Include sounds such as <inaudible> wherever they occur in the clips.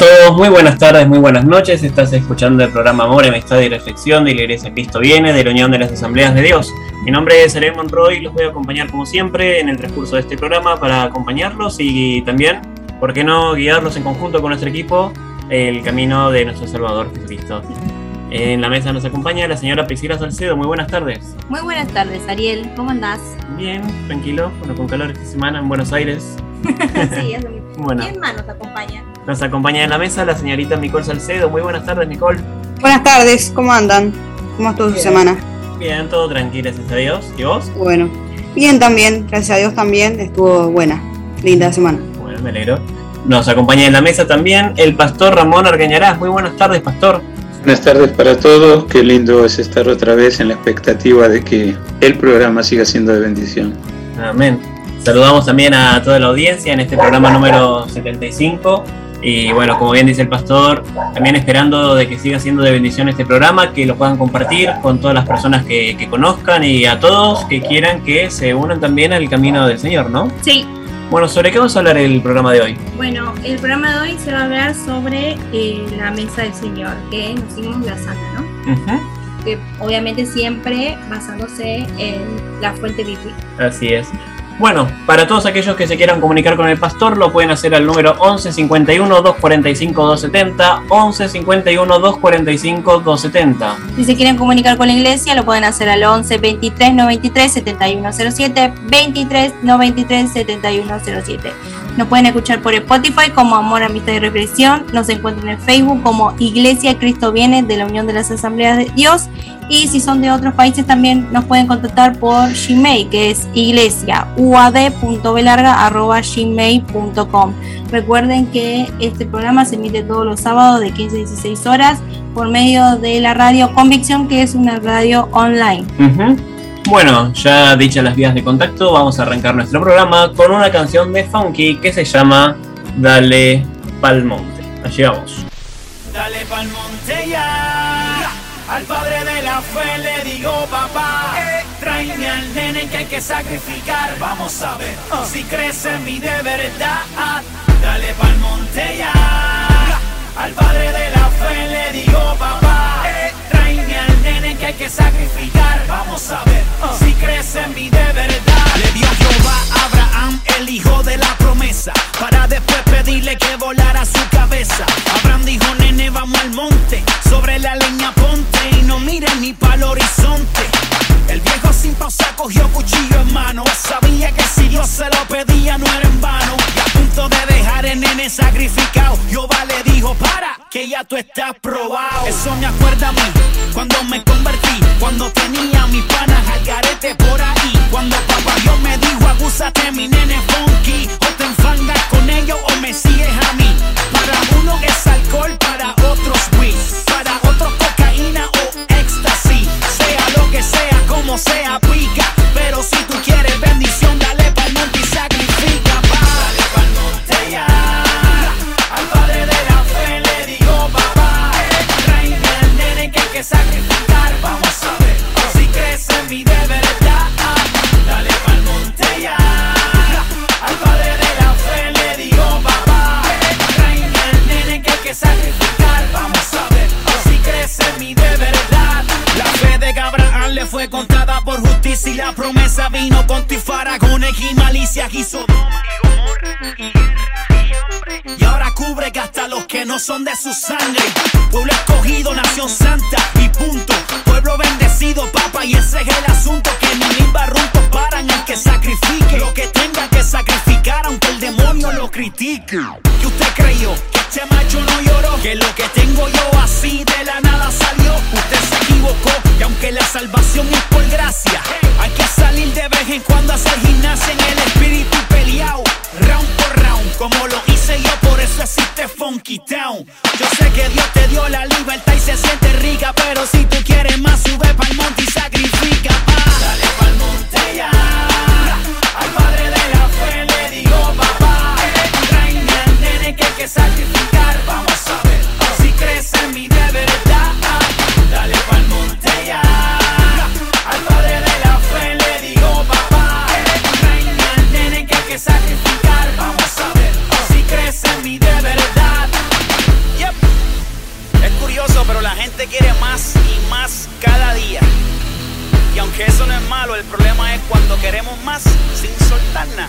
todos, muy buenas tardes, muy buenas noches. Estás escuchando el programa Amor, Amistad y Reflexión de la Iglesia Cristo Viene, de la Unión de las Asambleas de Dios. Mi nombre es Seré Monroy y los voy a acompañar como siempre en el transcurso de este programa para acompañarlos y también, ¿por qué no guiarlos en conjunto con nuestro equipo el camino de nuestro Salvador Jesucristo? En la mesa nos acompaña la señora Priscila Salcedo. Muy buenas tardes. Muy buenas tardes, Ariel. ¿Cómo andás? Bien, tranquilo. Bueno, con calor esta semana en Buenos Aires. <laughs> sí, es. <laughs> Bueno. ¿Quién más nos acompaña? Nos acompaña en la mesa la señorita Nicole Salcedo. Muy buenas tardes, Nicole. Buenas tardes, ¿cómo andan? ¿Cómo estuvo su semana? Bien, todo tranquilo, gracias a Dios. ¿Y vos? Bueno, bien también, gracias a Dios también, estuvo buena, linda semana. Bueno, me alegro. Nos acompaña en la mesa también el pastor Ramón Argañarás. Muy buenas tardes, pastor. Buenas tardes para todos, qué lindo es estar otra vez en la expectativa de que el programa siga siendo de bendición. Amén. Saludamos también a toda la audiencia en este programa número 75. Y bueno, como bien dice el pastor, también esperando de que siga siendo de bendición este programa, que lo puedan compartir con todas las personas que, que conozcan y a todos que quieran que se unan también al camino del Señor, ¿no? Sí, Bueno, ¿sobre qué vamos a hablar el programa de hoy? bueno, el programa de hoy se va a hablar sobre eh, la mesa del Señor, que nos hicimos la santa, ¿no? Que obviamente siempre basándose en la fuente bíblica. Así es. Bueno, para todos aquellos que se quieran comunicar con el pastor, lo pueden hacer al número 11 51 245 270, 11 51 245 270. Si se quieren comunicar con la iglesia, lo pueden hacer al 11 23 93 7107, 23 93 7107. Nos pueden escuchar por Spotify como Amor, Amistad y Reflexión. Nos encuentran en Facebook como Iglesia Cristo Viene de la Unión de las Asambleas de Dios. Y si son de otros países también nos pueden contactar por Gmail, que es iglesiauad.velarga.gmail.com. Recuerden que este programa se emite todos los sábados de 15 a 16 horas por medio de la radio Convicción, que es una radio online. Bueno, ya dichas las vías de contacto, vamos a arrancar nuestro programa con una canción de Funky que se llama Dale Pal Monte. Allí vamos. Dale pa'l monte ya. Al padre de la fe le digo papá. Tráeme al nene que hay que sacrificar. Vamos a ver si crece en mí de verdad. Dale pa'l monte ya. Al padre de la fe le digo papá. Nene que hay que sacrificar. Vamos a ver si crece en mí de verdad. Le dio Jehová a Abraham, el hijo de la promesa, para después pedirle que volara su cabeza. Abraham dijo, nene, vamos al monte, sobre la leña ponte y no mires ni para el horizonte. El viejo sin pausa cogió cuchillo en mano, sabía que si Dios se lo pedía no era en vano. Y a punto de dejar el nene sacrificado, Jehová le dijo, para, que ya tú estás probado. Eso me acuerda a mí, cuando me convertí, cuando tenía mis panas al garete por ahí. Cuando papá Dios me dijo, abúsate mi nene funky, o te enfangas con ellos o me sigues a mí. Para uno es alcohol, para otros weed, para otros cocaína o éxtasis. Lo que sea, como sea, pica. Pero si tú quieres bendición, dale pa'l monte y sacrifica, pa. Dale pa'l monte ya. Al padre de la fe le digo, papá. Tráeme al nene que hay que sacrificar. Vamos a ver si crece en mí fue contada por justicia y la promesa vino con tifaragones y malicias y Sodoma y ahora cubre que hasta los que no son de su sangre. Pueblo escogido, nación santa y punto. Pueblo bendecido, papa, y ese es el asunto. Que ni mil barruntos paran el que sacrifique. Lo que tenga que sacrificar, aunque el demonio lo critique. Que usted creyó que este macho no lloró. Que lo que tengo yo así de la nada salió. Usted se equivocó. Y aunque la salvación es por gracia, hay que salir de vez en cuando a hacer gimnasia en el espíritu peleado. Round por round, como lo hice yo, por eso existe Funky Town. Yo sé que Dios te dio la libertad y se siente rica, pero si tú quieres más, sube pa'l monte y sacrifica. Dale pa'l monte ya. Al padre de la fe le digo, papá. Al nene que hay sacrificar. Vamos a ver si crece en mí de verdad. Dale pa'l monte más cada día. Y aunque eso no es malo, el problema es cuando queremos más sin soltar nada.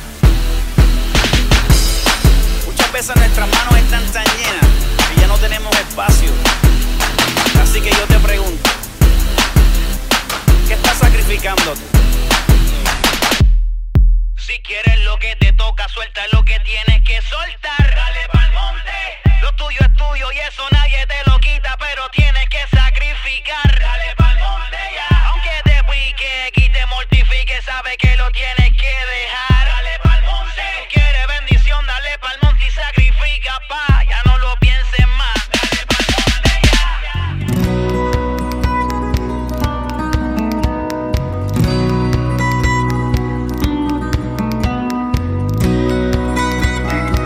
Muchas veces nuestras manos están tan llenas que ya no tenemos espacio. Así que yo te pregunto, ¿qué estás sacrificándote? Si quieres lo que te toca, suelta lo que tienes que soltar. Dale pa'l monte. Lo tuyo es tuyo y eso nadie te lo quita, pero tienes que sacrificar. Dale pa'l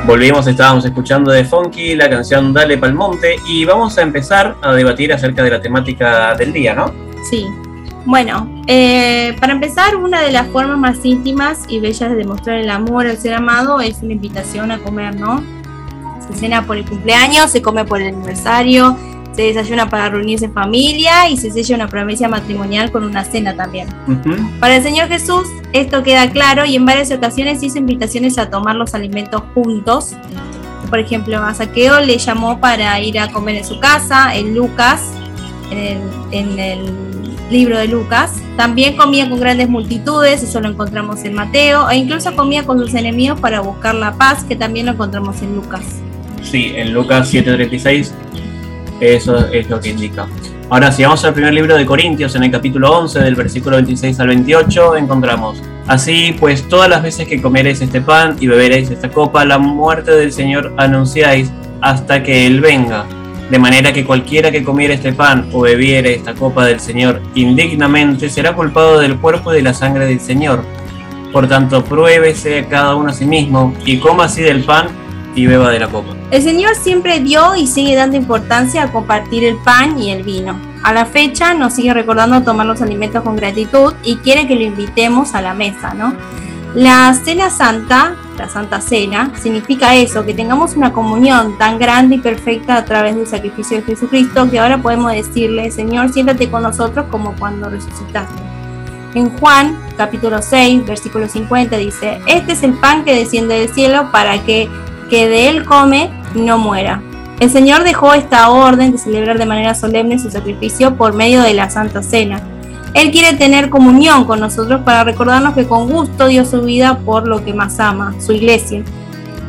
Volvimos, estábamos escuchando de Funky la canción Dale Pa'l Monte y vamos a empezar a debatir acerca de la temática del día, ¿no? Sí. Bueno, eh, para empezar, una de las formas más íntimas y bellas de demostrar el amor al ser amado es una invitación a comer, ¿no? Se cena por el cumpleaños, se come por el aniversario, se desayuna para reunirse en familia y se sella una promesa matrimonial con una cena también. Para el Señor Jesús esto queda claro y en varias ocasiones hizo invitaciones a tomar los alimentos juntos. Por ejemplo, a Saqueo le llamó para ir a comer en su casa, en Lucas, en el, en el libro de Lucas. También comía con grandes multitudes, eso lo encontramos en Mateo, e incluso comía con sus enemigos para buscar la paz, que también lo encontramos en Lucas. Sí, en Lucas 7:36 eso es lo que indica. Ahora, si vamos al primer libro de Corintios, en el capítulo 11, del versículo 26 al 28, encontramos, Así pues, todas las veces que comeréis este pan y beberéis esta copa, la muerte del Señor anunciáis hasta que Él venga. De manera que cualquiera que comiere este pan o bebiere esta copa del Señor indignamente será culpado del cuerpo y de la sangre del Señor. Por tanto, pruébese cada uno a sí mismo y coma así del pan y beba de la copa. El Señor siempre dio y sigue dando importancia a compartir el pan y el vino. A la fecha nos sigue recordando tomar los alimentos con gratitud y quiere que lo invitemos a la mesa, ¿no? La cena santa, la santa cena, significa eso, que tengamos una comunión tan grande y perfecta a través del sacrificio de Jesucristo que ahora podemos decirle, Señor, siéntate con nosotros como cuando resucitaste. En Juan capítulo 6, versículo 50 dice, este es el pan que desciende del cielo para que que de él come no muera. El Señor dejó esta orden de celebrar de manera solemne su sacrificio por medio de la Santa Cena. Él quiere tener comunión con nosotros para recordarnos que con gusto dio su vida por lo que más ama, su iglesia.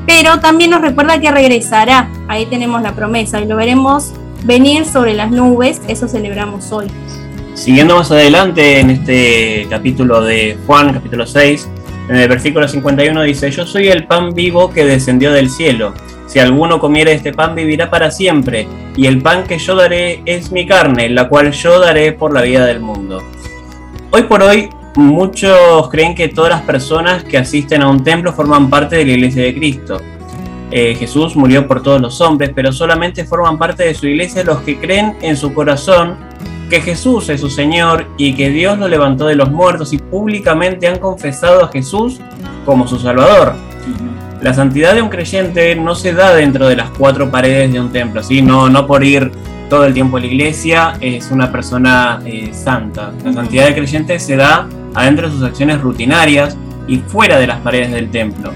Pero también nos recuerda que regresará. Ahí tenemos la promesa y lo veremos venir sobre las nubes. Eso celebramos hoy. Siguiendo más adelante en este capítulo de Juan, capítulo 6, en el versículo 51 dice, Yo soy el pan vivo que descendió del cielo. Si alguno comiere este pan vivirá para siempre, y el pan que yo daré es mi carne, la cual yo daré por la vida del mundo. Hoy por hoy, muchos creen que todas las personas que asisten a un templo forman parte de la iglesia de Cristo. Eh, Jesús murió por todos los hombres, pero solamente forman parte de su iglesia los que creen en su corazón que Jesús es su Señor y que Dios lo levantó de los muertos y públicamente han confesado a Jesús como su Salvador. La santidad de un creyente no se da dentro de las cuatro paredes de un templo, ¿sí? no, no por ir todo el tiempo a la iglesia es una persona eh, santa. La santidad del creyente se da adentro de sus acciones rutinarias y fuera de las paredes del templo.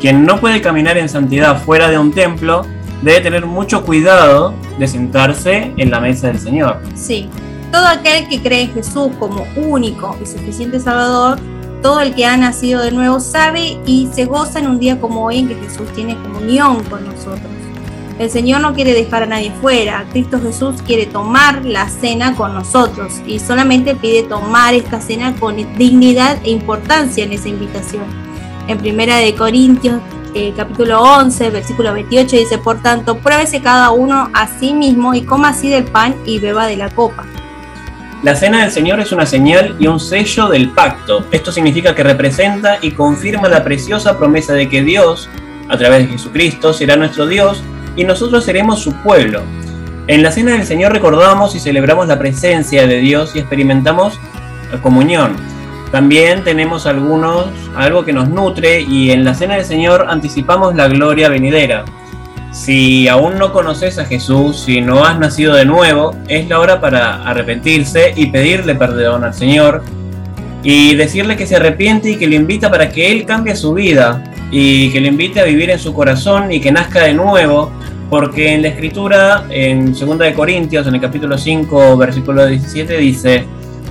Quien no puede caminar en santidad fuera de un templo debe tener mucho cuidado de sentarse en la mesa del Señor. Sí, todo aquel que cree en Jesús como único y suficiente Salvador, todo el que ha nacido de nuevo sabe y se goza en un día como hoy en que Jesús tiene comunión con nosotros. El Señor no quiere dejar a nadie fuera, Cristo Jesús quiere tomar la cena con nosotros y solamente pide tomar esta cena con dignidad e importancia en esa invitación. En Primera de Corintios eh, capítulo 11, versículo 28 dice, por tanto, pruébese cada uno a sí mismo y coma así del pan y beba de la copa. La cena del Señor es una señal y un sello del pacto. Esto significa que representa y confirma la preciosa promesa de que Dios, a través de Jesucristo, será nuestro Dios y nosotros seremos su pueblo. En la cena del Señor recordamos y celebramos la presencia de Dios y experimentamos la comunión. También tenemos algunos, algo que nos nutre y en la cena del Señor anticipamos la gloria venidera. Si aún no conoces a Jesús, si no has nacido de nuevo, es la hora para arrepentirse y pedirle perdón al Señor y decirle que se arrepiente y que le invita para que Él cambie su vida y que le invite a vivir en su corazón y que nazca de nuevo, porque en la escritura, en 2 de Corintios, en el capítulo 5, versículo 17, dice,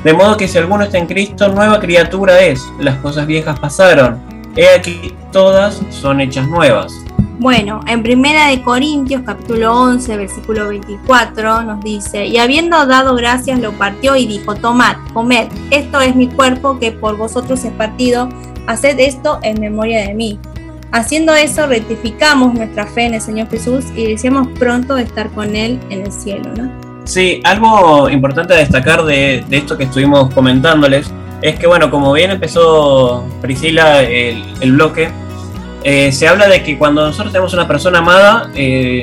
de modo que si alguno está en Cristo, nueva criatura es, las cosas viejas pasaron, he aquí todas son hechas nuevas. Bueno, en Primera de Corintios capítulo 11, versículo 24 nos dice, y habiendo dado gracias lo partió y dijo, tomad, comed, esto es mi cuerpo que por vosotros es partido, haced esto en memoria de mí. Haciendo eso rectificamos nuestra fe en el Señor Jesús y deseamos pronto estar con Él en el cielo, ¿no? Sí, algo importante a destacar de, esto que estuvimos comentándoles es que, bueno, como bien empezó Priscila el, el bloque, eh, se habla de que cuando nosotros tenemos una persona amada, eh,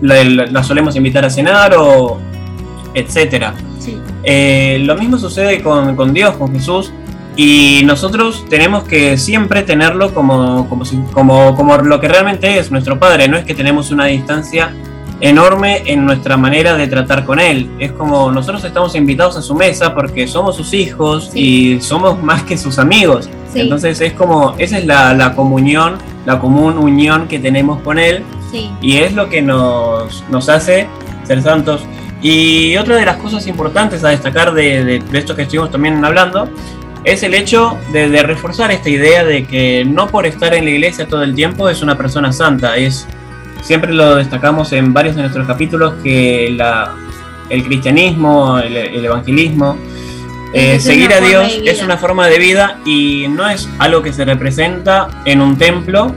la, solemos invitar a cenar o etcétera. Eh, lo mismo sucede con, con, Dios, con Jesús, y nosotros tenemos que siempre tenerlo como, como, como, como lo que realmente es nuestro Padre, no es que tenemos una distancia enorme en nuestra manera de tratar con él. Es como nosotros estamos invitados a su mesa porque somos sus hijos y somos más que sus amigos. Entonces es como, esa es la, comunión, la común unión que tenemos con él y es lo que nos, nos hace ser santos. Y otra de las cosas importantes a destacar de, esto que estuvimos también hablando es el hecho de, de, reforzar esta idea de que no por estar en la iglesia todo el tiempo es una persona santa, es siempre lo destacamos en varios de nuestros capítulos que la, el cristianismo, el, evangelismo, eh, seguir a Dios es una forma de vida y no es algo que se representa en un templo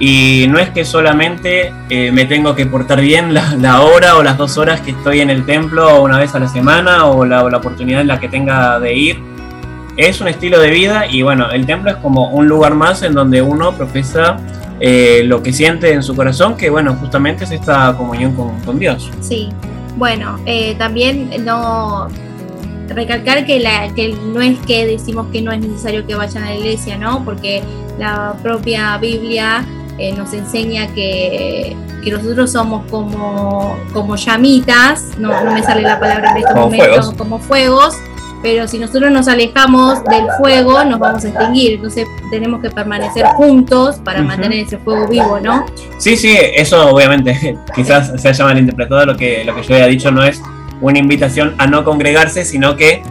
y no es que solamente eh, me tengo que portar bien la, hora o las dos horas que estoy en el templo una vez a la semana o la, o la oportunidad en la que tenga de ir. Es un estilo de vida y bueno, el templo es como un lugar más en donde uno profesa eh, lo que siente en su corazón, que bueno, justamente es esta comunión con, Dios. Sí, bueno, eh, también no recalcar que, la, que no es que decimos que no es necesario que vayan a la iglesia, ¿no? Porque la propia Biblia eh, nos enseña que, nosotros somos como, como llamitas, no, me sale la palabra en este momento, como fuegos pero si nosotros nos alejamos del fuego nos vamos a extinguir, entonces tenemos que permanecer juntos para mantener ese fuego vivo, ¿no? Sí, sí, eso obviamente <laughs> quizás se haya malinterpretado, lo que, lo que yo había dicho no es una invitación a no congregarse, sino que...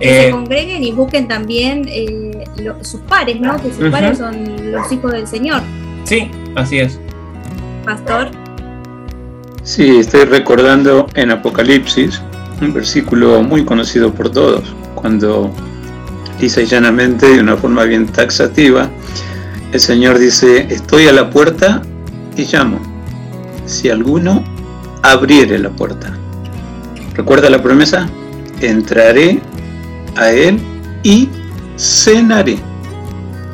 que se eh, congreguen y busquen también eh, sus pares, ¿no? Que sus pares son los hijos del Señor. Sí, así es. Pastor. Sí, estoy recordando en Apocalipsis un versículo muy conocido por todos, cuando lisa y llanamente, de una forma bien taxativa, el Señor dice, estoy a la puerta y llamo. Si alguno abriere la puerta. ¿Recuerda la promesa? Entraré a Él y cenaré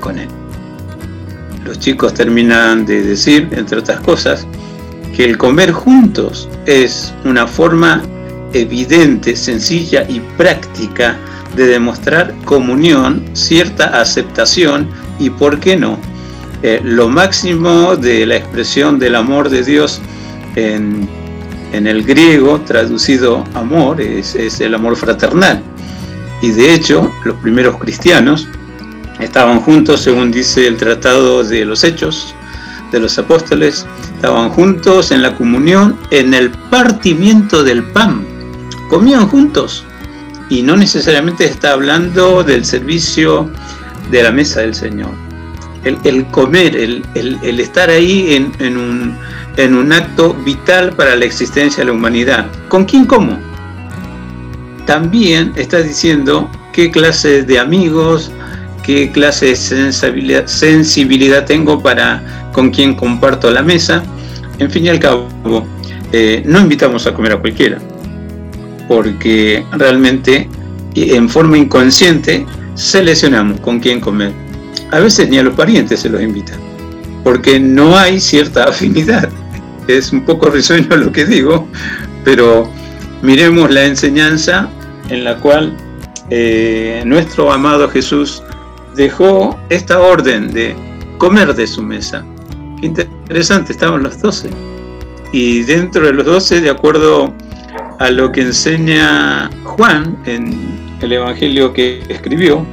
con Él. Los chicos terminan de decir, entre otras cosas, que el comer juntos es una forma evidente, sencilla y práctica de demostrar comunión, cierta aceptación y, ¿por qué no? Eh, lo máximo de la expresión del amor de Dios en, el griego, traducido amor, es, es el amor fraternal. Y de hecho, los primeros cristianos estaban juntos, según dice el Tratado de los Hechos de los Apóstoles, estaban juntos en la comunión, en el partimiento del pan comían juntos. Y no necesariamente está hablando del servicio de la mesa del Señor. El, comer, el, estar ahí en, un, en un acto vital para la existencia de la humanidad. ¿Con quién como? También está diciendo qué clase de amigos, qué clase de sensibilidad, sensibilidad tengo para con quién comparto la mesa. En fin y al cabo, eh, no invitamos a comer a cualquiera porque realmente en forma inconsciente seleccionamos con quién comer. A veces ni a los parientes se los invitan, porque no hay cierta <laughs> afinidad. Es un poco risueño lo que digo, pero miremos la enseñanza en la cual eh, nuestro amado Jesús dejó esta orden de comer de su mesa. Qué interesante, estaban los doce. Y dentro de los doce, de acuerdo a lo que enseña Juan en el Evangelio que escribió,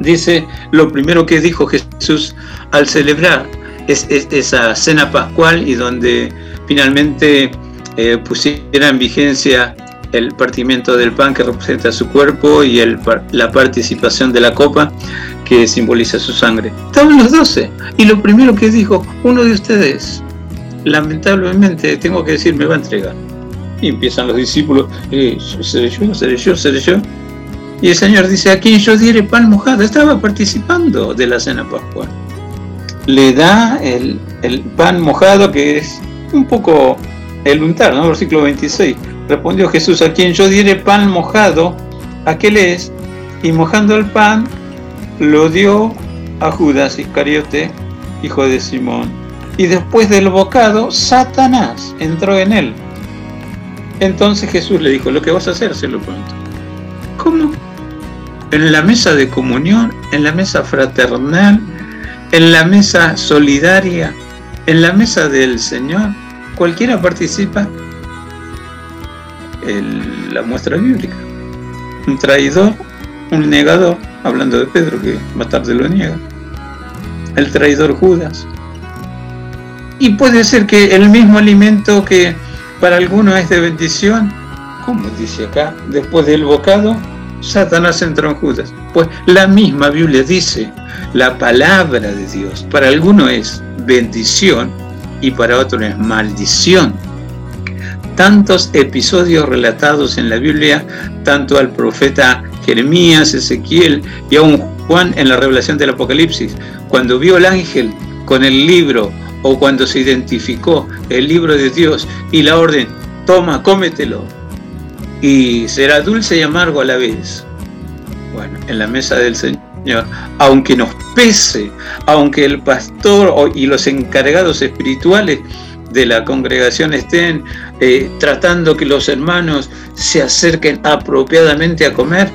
dice lo primero que dijo Jesús al celebrar es, esa cena pascual y donde finalmente eh, pusiera en vigencia el partimiento del pan que representa su cuerpo y la participación de la copa que simboliza su sangre. Estaban los doce y lo primero que dijo, uno de ustedes, lamentablemente tengo que decir, me va a entregar. Y empiezan los discípulos, eh, seré yo, seré yo, seré yo. Y el Señor dice, a quien yo diere pan mojado, estaba participando de la cena pascual. Le da el, el pan mojado que es un poco el untar, ¿no? Versículo 26 Respondió Jesús, a quien yo diere pan mojado, aquel es, y mojando el pan, lo dio a Judas Iscariote, hijo de Simón. Y después del bocado, Satanás entró en él. Entonces Jesús le dijo, lo que vas a hacer, se lo preguntó. ¿Cómo? En la mesa de comunión, en la mesa fraternal, en la mesa solidaria, en la mesa del Señor, cualquiera participa la muestra bíblica. Un traidor, un negador, hablando de Pedro que más tarde lo niega. El traidor Judas. Y puede ser que el mismo alimento que para algunos es de bendición, como dice acá, después del bocado, Satanás entró en Judas. Pues la misma Biblia dice, la palabra de Dios para algunos es bendición y para otros es maldición. Tantos episodios relatados en la Biblia, tanto al profeta Jeremías, Ezequiel y aún Juan en la revelación del Apocalipsis, cuando vio el ángel con el libro o cuando se identificó el libro de Dios y la orden, toma, cómetelo, y será dulce y amargo a la vez. Bueno, en la mesa del Señor, aunque nos pese, aunque el pastor y los encargados espirituales de la congregación estén eh, tratando que los hermanos se acerquen apropiadamente a comer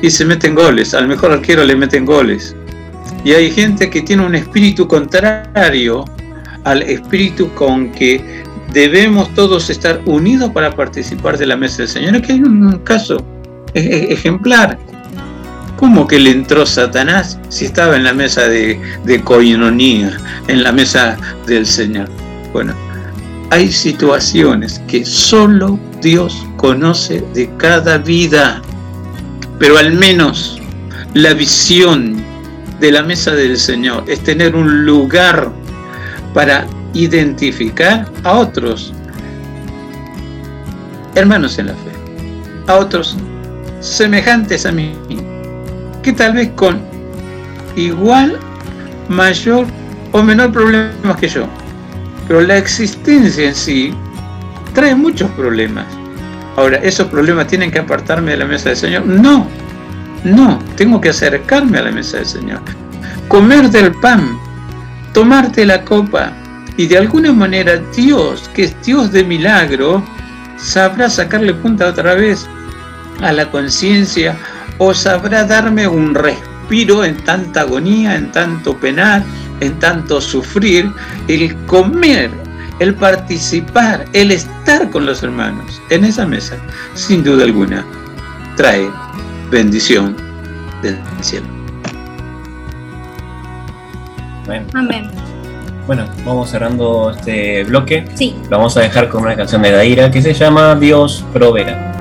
y se meten goles, al mejor arquero le meten goles. Y hay gente que tiene un espíritu contrario al espíritu con que debemos todos estar unidos para participar de la mesa del Señor. Aquí hay un caso e-, e-, ejemplar. ¿Cómo que le entró Satanás si estaba en la mesa de, de coinonía, en la mesa del Señor? Bueno, hay situaciones que solo Dios conoce de cada vida, pero al menos la visión de la mesa del Señor es tener un lugar para identificar a otros hermanos en la fe, a otros semejantes a mí, que tal vez con igual, mayor o menor problemas que yo, pero la existencia en sí trae muchos problemas. Ahora, ¿esos problemas tienen que apartarme de la mesa del Señor? No, no, tengo que acercarme a la mesa del Señor. Comer del pan, tomarte la copa y de alguna manera Dios, que es Dios de milagro, sabrá sacarle punta otra vez a la conciencia o sabrá darme un respiro en tanta agonía, en tanto penar, en tanto sufrir, el comer, el participar, el estar con los hermanos en esa mesa, sin duda alguna, trae bendición del cielo. Amén. Bueno, vamos cerrando este bloque. Sí. Lo vamos a dejar con una canción de Daira que se llama Dios proveerá.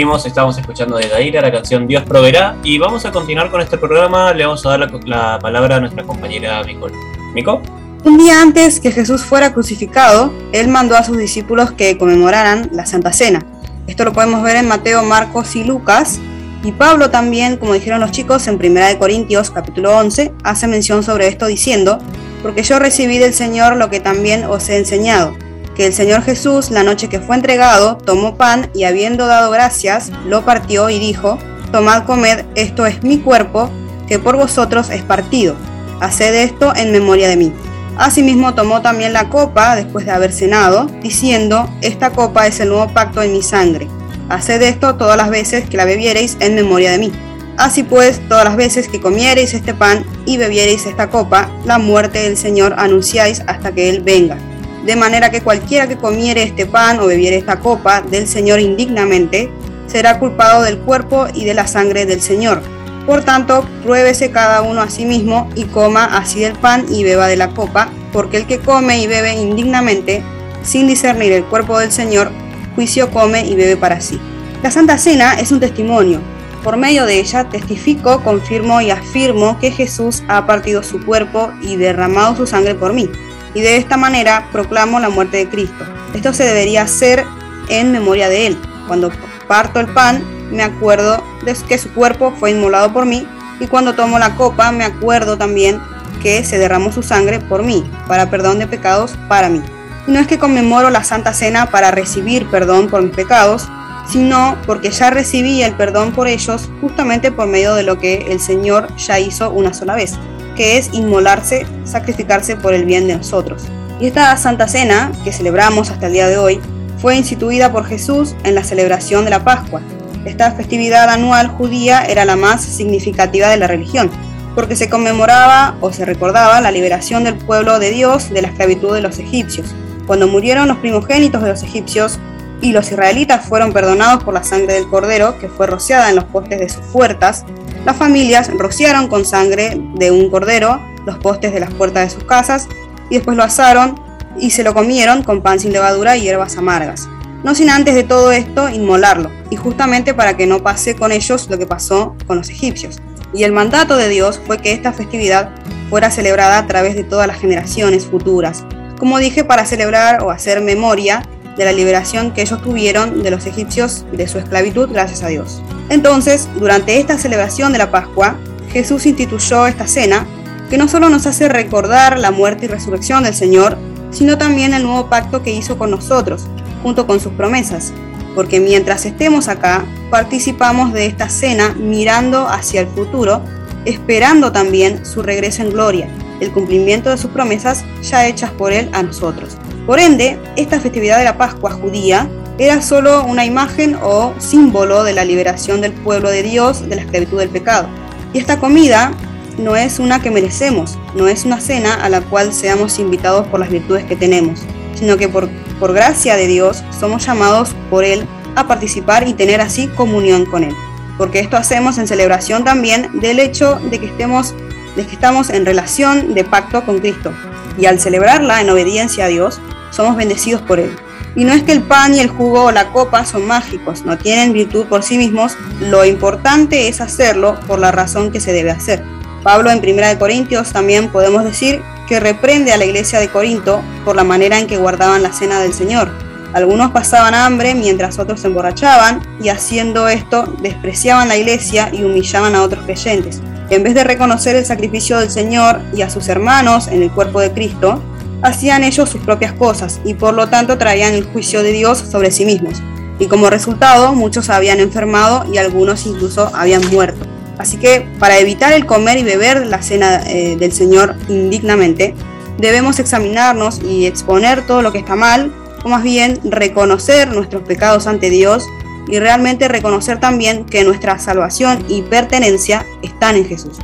Volvimos, estábamos escuchando de Daira la canción Dios proveerá y vamos a continuar con este programa. Le vamos a dar la, la palabra a nuestra compañera Micol. ¿Mico? Un día antes que Jesús fuera crucificado, él mandó a sus discípulos que conmemoraran la Santa Cena. Esto lo podemos ver en Mateo, Marcos y Lucas. Y Pablo también, como dijeron los chicos en 1 Corintios capítulo 11, hace mención sobre esto diciendo, porque yo recibí del Señor lo que también os he enseñado, que el Señor Jesús, la noche que fue entregado, tomó pan y habiendo dado gracias, lo partió y dijo, tomad, comed, esto es mi cuerpo, que por vosotros es partido. Haced esto en memoria de mí. Asimismo tomó también la copa después de haber cenado, diciendo, esta copa es el nuevo pacto en mi sangre. Haced esto todas las veces que la bebiereis en memoria de mí. Así pues, todas las veces que comiereis este pan y bebiereis esta copa, la muerte del Señor anunciáis hasta que Él venga. De manera que cualquiera que comiere este pan o bebiere esta copa del Señor indignamente, será culpado del cuerpo y de la sangre del Señor. Por tanto, pruébese cada uno a sí mismo y coma así del pan y beba de la copa, porque el que come y bebe indignamente, sin discernir el cuerpo del Señor, juicio come y bebe para sí. La Santa Cena es un testimonio. Por medio de ella testifico, confirmo y afirmo que Jesús ha partido su cuerpo y derramado su sangre por mí. Y de esta manera proclamo la muerte de Cristo. Esto se debería hacer en memoria de Él. Cuando parto el pan, me acuerdo de que su cuerpo fue inmolado por mí. Y cuando tomo la copa, me acuerdo también que se derramó su sangre por mí, para perdón de pecados para mí. No es que conmemoro la Santa Cena para recibir perdón por mis pecados, sino porque ya recibí el perdón por ellos justamente por medio de lo que el Señor ya hizo una sola vez, es inmolarse, sacrificarse por el bien de nosotros. Y esta Santa Cena, que celebramos hasta el día de hoy, fue instituida por Jesús en la celebración de la Pascua. Esta festividad anual judía era la más significativa de la religión, porque se conmemoraba o se recordaba la liberación del pueblo de Dios de la esclavitud de los egipcios. Cuando murieron los primogénitos de los egipcios, y los israelitas fueron perdonados por la sangre del cordero que fue rociada en los postes de sus puertas, las familias rociaron con sangre de un cordero los postes de las puertas de sus casas y después lo asaron y se lo comieron con pan sin levadura y hierbas amargas. No sin antes de todo esto inmolarlo, y justamente para que no pase con ellos lo que pasó con los egipcios. Y el mandato de Dios fue que esta festividad fuera celebrada a través de todas las generaciones futuras, como dije, para celebrar o hacer memoria de la liberación que ellos tuvieron de los egipcios de su esclavitud gracias a Dios. Entonces, durante esta celebración de la Pascua, Jesús instituyó esta cena que no solo nos hace recordar la muerte y resurrección del Señor, sino también el nuevo pacto que hizo con nosotros, junto con sus promesas, porque mientras estemos acá, participamos de esta cena mirando hacia el futuro, esperando también su regreso en gloria, el cumplimiento de sus promesas ya hechas por Él a nosotros. Por ende, esta festividad de la Pascua judía era solo una imagen o símbolo de la liberación del pueblo de Dios de la esclavitud del pecado. Y esta comida no es una que merecemos, no es una cena a la cual seamos invitados por las virtudes que tenemos, sino que por, por gracia de Dios somos llamados por Él a participar y tener así comunión con Él. Porque esto hacemos en celebración también del hecho de que, estemos, de que estamos en relación de pacto con Cristo. Y al celebrarla en obediencia a Dios, somos bendecidos por Él. Y no es que el pan y el jugo o la copa son mágicos, no tienen virtud por sí mismos, lo importante es hacerlo por la razón que se debe hacer. Pablo en 1 Corintios también podemos decir que reprende a la iglesia de Corinto por la manera en que guardaban la cena del Señor. Algunos pasaban hambre mientras otros se emborrachaban y haciendo esto despreciaban la iglesia y humillaban a otros creyentes. En vez de reconocer el sacrificio del Señor y a sus hermanos en el cuerpo de Cristo, hacían ellos sus propias cosas y por lo tanto traían el juicio de Dios sobre sí mismos. Y como resultado, muchos habían enfermado y algunos incluso habían muerto. Así que para evitar el comer y beber la cena eh, del Señor indignamente, debemos examinarnos y exponer todo lo que está mal, o más bien reconocer nuestros pecados ante Dios y realmente reconocer también que nuestra salvación y pertenencia están en Jesús.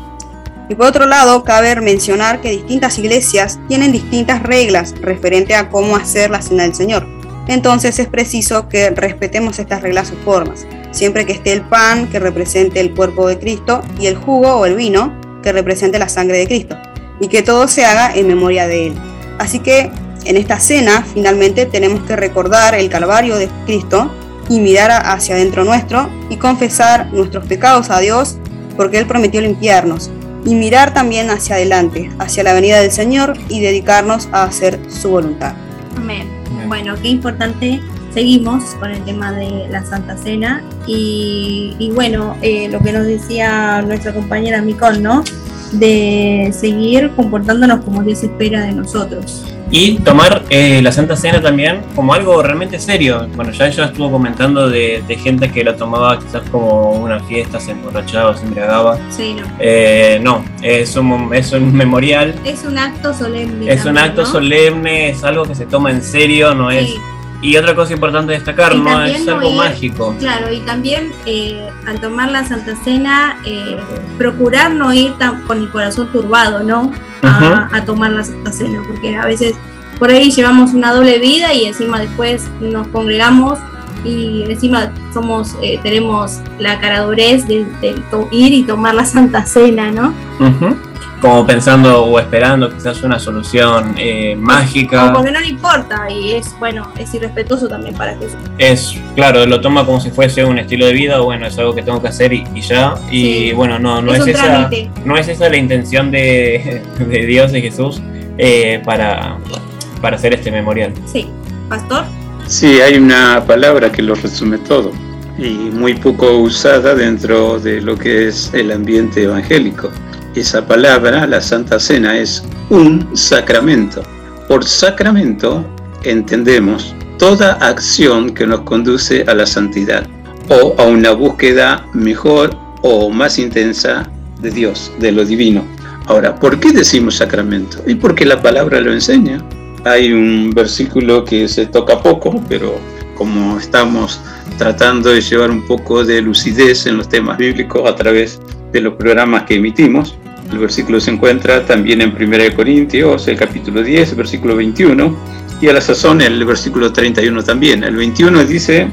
Y por otro lado, cabe mencionar que distintas iglesias tienen distintas reglas referente a cómo hacer la cena del Señor. Entonces es preciso que respetemos estas reglas o formas, siempre que esté el pan que represente el cuerpo de Cristo y el jugo o el vino que represente la sangre de Cristo, y que todo se haga en memoria de Él. Así que en esta cena finalmente tenemos que recordar el Calvario de Cristo y mirar hacia adentro nuestro y confesar nuestros pecados a Dios porque Él prometió limpiarnos y mirar también hacia adelante, hacia la venida del Señor y dedicarnos a hacer su voluntad. Amén. Bueno, qué importante. Seguimos con el tema de la Santa Cena y, y bueno, eh, lo que nos decía nuestra compañera Micol, ¿no? De seguir comportándonos como Dios espera de nosotros. Y tomar eh, la Santa Cena también como algo realmente serio. Bueno, ya ella estuvo comentando de, de gente que lo tomaba quizás como una fiesta, se emborrachaba, se embriagaba. Sí, no. Eh, no, es un, es un memorial, Es un acto solemne. es un acto ¿no? solemne, es algo que se toma en serio, no es... Y otra cosa importante destacar, Y no es algo ir- mágico. Claro, y también eh, al tomar la Santa Cena, eh, procurar no ir tan, con el corazón turbado, ¿no? A, a tomar la Santa Cena, porque a veces por ahí llevamos una doble vida y encima después nos congregamos y encima somos, eh, tenemos la caradurez de, ir y tomar la Santa Cena, ¿no? Ujú. Como pensando o esperando quizás una solución eh, mágica. O porque no le importa y es, bueno, es irrespetuoso también para Jesús. Es, claro, lo toma como si fuese un estilo de vida, o bueno, es algo que tengo que hacer y, y ya. Y Sí. bueno, no, no es esa, trámite. no es esa la intención de, <laughs> de Dios y Jesús eh, para, para hacer este memorial. Sí. Pastor, Sí, hay una palabra que lo resume todo y muy poco usada dentro de lo que es el ambiente evangélico. Esa palabra, la Santa Cena, es un sacramento. Por sacramento entendemos toda acción que nos conduce a la santidad o a una búsqueda mejor o más intensa de Dios, de lo divino. Ahora, ¿por qué decimos sacramento? Y porque la palabra lo enseña. Hay un versículo que se toca poco, pero como estamos tratando de llevar un poco de lucidez en los temas bíblicos a través de los programas que emitimos, el versículo se encuentra también en 1 Corintios, el capítulo 10, versículo 21, y a la sazón el versículo 31 también. El 21 dice,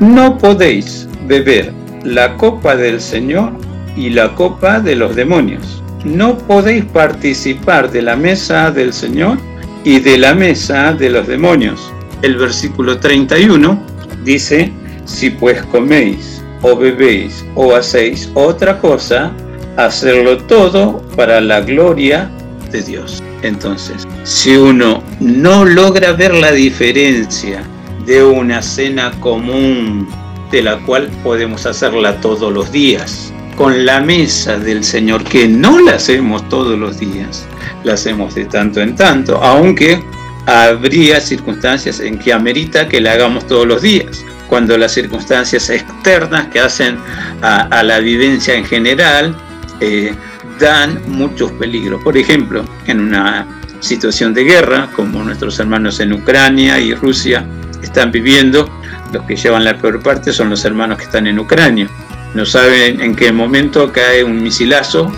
no podéis beber la copa del Señor y la copa de los demonios. No podéis participar de la mesa del Señor y de la mesa de los demonios. El versículo 31 dice, si pues coméis o bebéis o hacéis otra cosa, hacerlo todo para la gloria de Dios. Entonces, si uno no logra ver la diferencia de una cena común de la cual podemos hacerla todos los días, con la mesa del Señor, que no la hacemos todos los días, la hacemos de tanto en tanto, aunque habría circunstancias en que amerita que la hagamos todos los días. Cuando las circunstancias externas que hacen a, a la vivencia en general eh, dan muchos peligros. Por ejemplo, en una situación de guerra, como nuestros hermanos en Ucrania y Rusia están viviendo, los que llevan la peor parte son los hermanos que están en Ucrania. No saben en qué momento cae un misilazo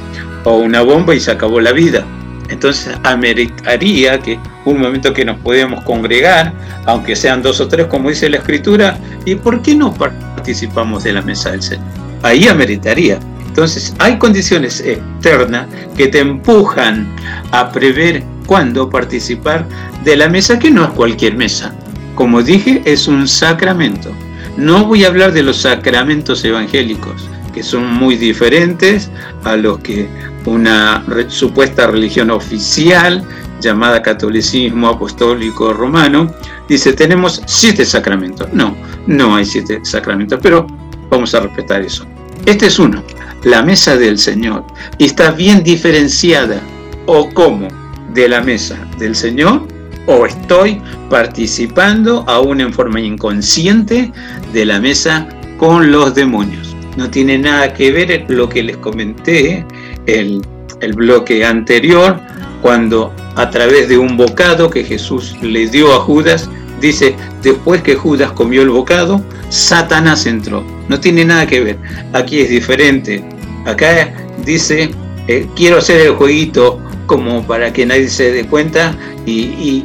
o una bomba y se acabó la vida. Entonces ameritaría que un momento que nos podíamos congregar, aunque sean dos o tres, como dice la escritura, ¿y por qué no participamos de la mesa del Señor? Ahí ameritaría. Entonces hay condiciones externas que te empujan a prever cuándo participar de la mesa, que no es cualquier mesa. Como dije, es un sacramento. No voy a hablar de los sacramentos evangélicos, que son muy diferentes a los que una supuesta religión oficial llamada catolicismo apostólico romano dice tenemos siete sacramentos. No, no hay siete sacramentos, pero vamos a respetar eso. Este es uno, la mesa del Señor. Está bien diferenciada o como de la mesa del Señor o estoy participando aún en forma inconsciente de la mesa con los demonios. No tiene nada que ver lo que les comenté el, el bloque anterior, cuando a través de un bocado que Jesús le dio a Judas, dice, después que Judas comió el bocado, Satanás entró. No tiene nada que ver. Aquí es diferente. Acá dice, eh, quiero hacer el jueguito como para que nadie se dé cuenta y,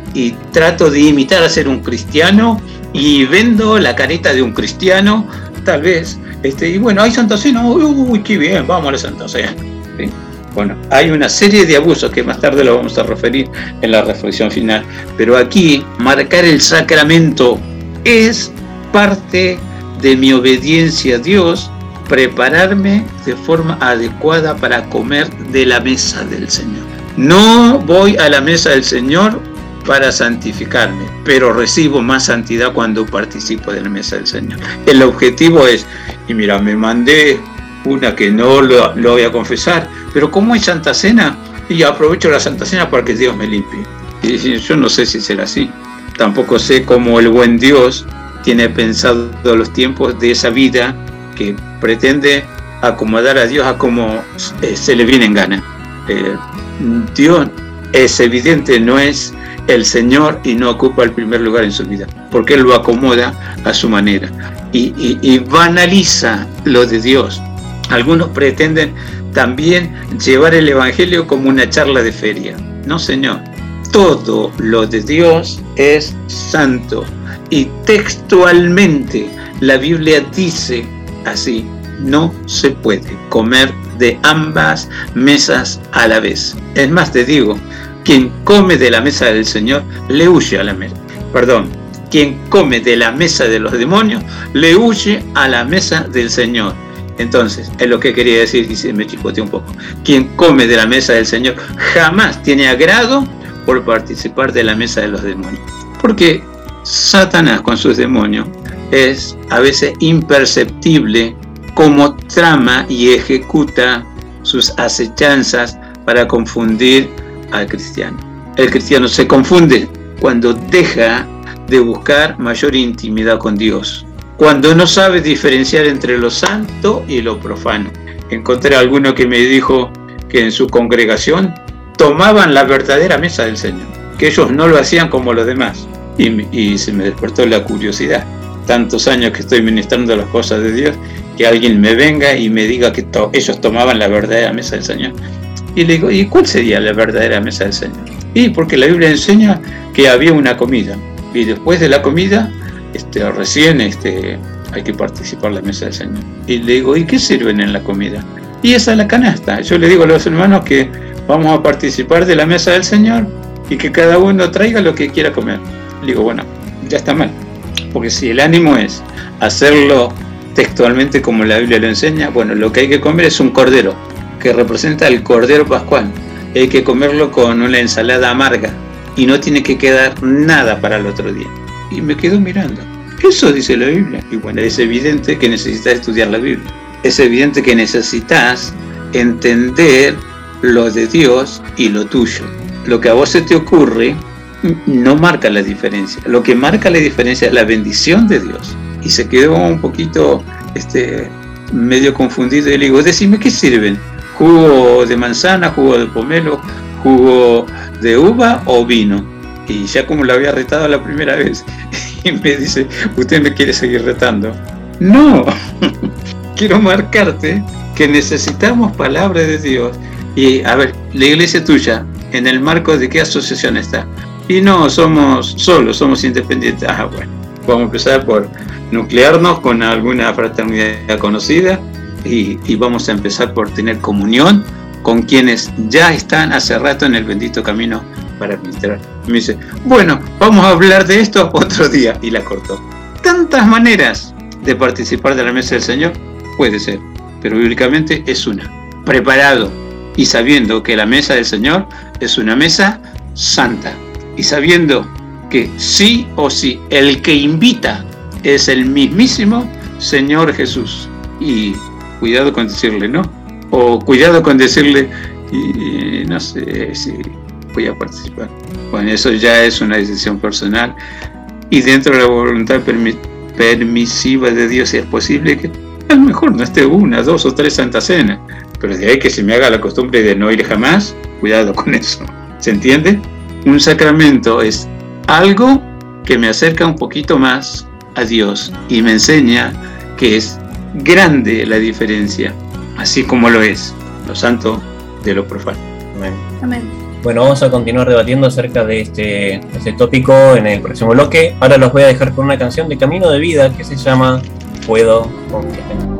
trato de imitar a ser un cristiano y vendo la carita de un cristiano, tal vez. Este, y bueno, hay Santa Cena, uy, uy, qué bien, vamos a la Santa. Bueno, hay una serie de abusos que más tarde lo vamos a referir en la reflexión final, pero aquí marcar el sacramento es parte de mi obediencia a Dios, prepararme de forma adecuada para comer de la mesa del Señor. No voy a la mesa del Señor para santificarme, pero recibo más santidad cuando participo de la mesa del Señor. El objetivo es, y mira, me mandé una que no lo, voy a confesar, pero como hay Santa Cena, y aprovecho la Santa Cena para que Dios me limpie. Y yo no sé si será así. Tampoco sé cómo el buen Dios tiene pensado los tiempos de esa vida que pretende acomodar a Dios a como eh, se le viene en gana. Eh, Dios es evidente, no es el Señor y no ocupa el primer lugar en su vida, porque Él lo acomoda a su manera y, banaliza lo de Dios. Algunos pretenden también llevar el Evangelio como una charla de feria. No, Señor. Todo lo de Dios es santo y textualmente La Biblia dice así, no se puede comer de ambas mesas a la vez. Es más, te digo, quien come de la mesa del Señor le huye a la mesa. Perdón, quien come de la mesa de los demonios le huye a la mesa del Señor. Entonces, es lo que quería decir y se me chicoteó un poco. Quien come de la mesa del Señor jamás tiene agrado por participar de la mesa de los demonios. Porque Satanás con sus demonios es a veces imperceptible como trama y ejecuta sus acechanzas para confundir al cristiano. El cristiano se confunde cuando deja de buscar mayor intimidad con Dios, cuando no sabe diferenciar entre lo santo y lo profano. Encontré a alguno que me dijo que en su congregación tomaban la verdadera mesa del Señor, que ellos no lo hacían como los demás. Y, y se me despertó la curiosidad. Tantos años que estoy ministrando las cosas de Dios, que alguien me venga y me diga que to ellos tomaban la verdadera mesa del Señor. Y le digo, ¿y cuál sería la verdadera mesa del Señor? Y porque la Biblia enseña que había una comida. Y después de la comida, este, recién este, hay que participar en la mesa del Señor. Y le digo, ¿y qué sirven en la comida? Y esa es la canasta. Yo le digo a los hermanos que vamos a participar de la mesa del Señor y que cada uno traiga lo que quiera comer. Le digo, bueno, ya está mal. Porque si el ánimo es hacerlo textualmente como la Biblia lo enseña, bueno, lo que hay que comer es un cordero, que representa el cordero pascual. Hay que comerlo con una ensalada amarga y no tiene que quedar nada para el otro día. Y me quedo mirando. Eso dice la Biblia. Y bueno, es evidente que necesitas estudiar la Biblia. Es evidente que necesitas entender lo de Dios y lo tuyo. Lo que a vos se te ocurre no marca la diferencia. Lo que marca la diferencia es la bendición de Dios. Y se quedó un poquito este, medio confundido y le digo, decime qué sirven. ¿Jugo de manzana, jugo de pomelo, jugo de uva o vino? Y ya como lo había retado la primera vez, <laughs> y me dice, ¿usted me quiere seguir retando? No, <laughs> quiero marcarte que necesitamos palabra de Dios. Y a ver, la iglesia tuya, ¿en el marco de qué asociación está? Y no, somos solos, somos independientes. Ah, bueno, vamos a empezar por nuclearnos con alguna fraternidad conocida y, y, vamos a empezar por tener comunión con quienes ya están hace rato en el bendito camino para ministrar. Me dice, bueno, vamos a hablar de esto otro día. Y la cortó. Tantas maneras de participar de la mesa del Señor puede ser, pero bíblicamente es una. Preparado y sabiendo que la mesa del Señor es una mesa santa y sabiendo que sí o sí el que invita es el mismísimo Señor Jesús. Y cuidado con decirle no, o cuidado con decirle, y, no sé si voy a participar. Bueno, eso ya es una decisión personal y dentro de la voluntad permi permisiva de Dios es posible que a lo mejor no esté una, dos o tres Santa Cena, pero de ahí que se me haga la costumbre de no ir jamás, cuidado con eso. ¿Se entiende? Un sacramento es algo que me acerca un poquito más a Dios y me enseña que es grande la diferencia, así como lo es lo santo de lo profano. Amén. Amén. Bueno, vamos a continuar debatiendo acerca de este, este tópico en el próximo bloque. Ahora los voy a dejar con una canción de Camino de Vida que se llama Puedo confiar.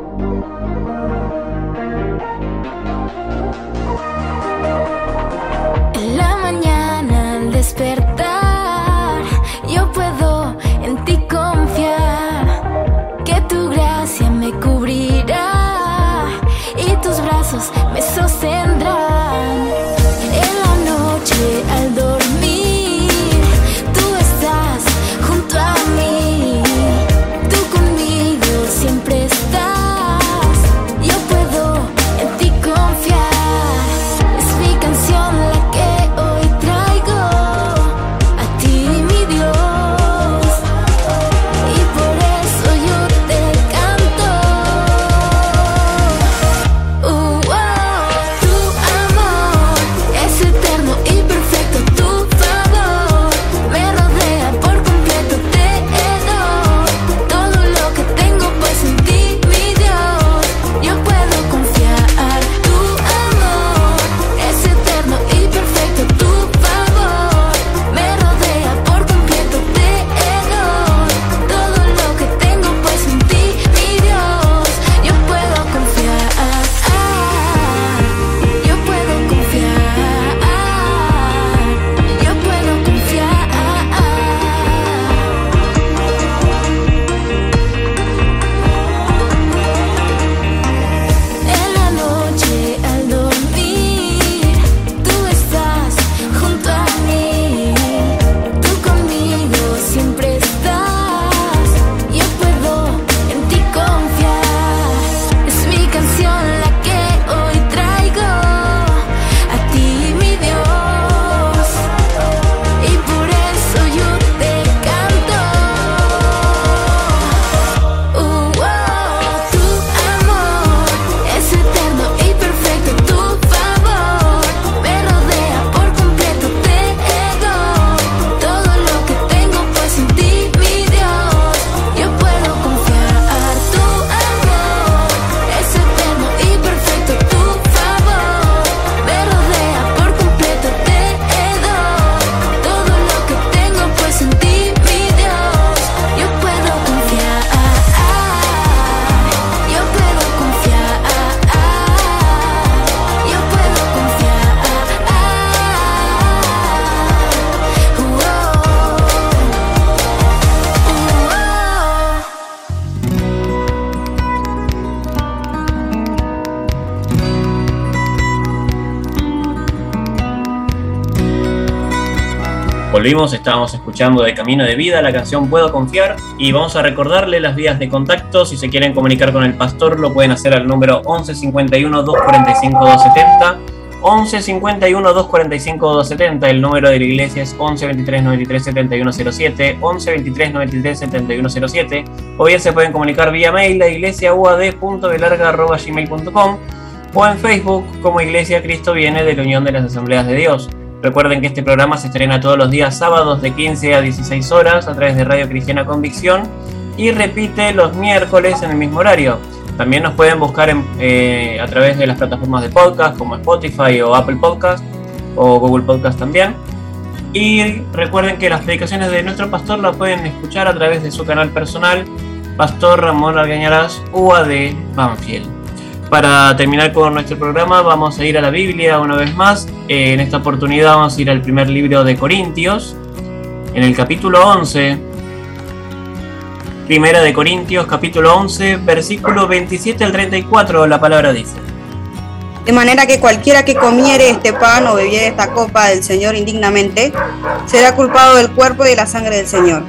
Volvimos, estábamos escuchando de Camino de Vida la canción Puedo Confiar y vamos a recordarle las vías de contacto. Si se quieren comunicar con el pastor, lo pueden hacer al número 11 51 245 270. 11 51 245 270. El número de la iglesia es 11 23 93 7107. 11 23 93 7107. O bien se pueden comunicar vía mail a iglesiauad.velarga.gmail.com o en Facebook como Iglesia Cristo Viene de la Unión de las Asambleas de Dios. Recuerden que este programa se estrena todos los días sábados de 15 a 16 horas a través de Radio Cristiana Convicción y repite los miércoles en el mismo horario. También nos pueden buscar eh, a través de las plataformas de podcast como Spotify o Apple Podcast o Google Podcast también. Y recuerden que las predicaciones de nuestro pastor las pueden escuchar a través de su canal personal, Pastor Ramón Argañarás, UAD Banfield. Para terminar con nuestro programa vamos a ir a la Biblia una vez más. Eh, en esta oportunidad vamos a ir al primer libro de Corintios, en el capítulo 11. Primera de Corintios, capítulo 11, versículo 27 al 34, la palabra dice. De manera que cualquiera que comiere este pan o bebiere esta copa del Señor indignamente, será culpado del cuerpo y de la sangre del Señor.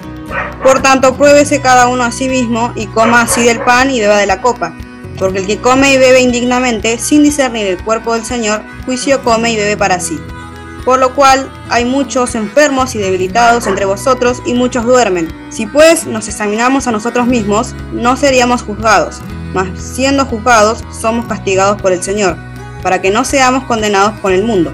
Por tanto, pruébese cada uno a sí mismo y coma así del pan y beba de la copa. Porque el que come y bebe indignamente, sin discernir el cuerpo del Señor, juicio come y bebe para sí. Por lo cual hay muchos enfermos y debilitados entre vosotros y muchos duermen. Si pues nos examinamos a nosotros mismos, no seríamos juzgados, mas siendo juzgados somos castigados por el Señor, para que no seamos condenados con el mundo.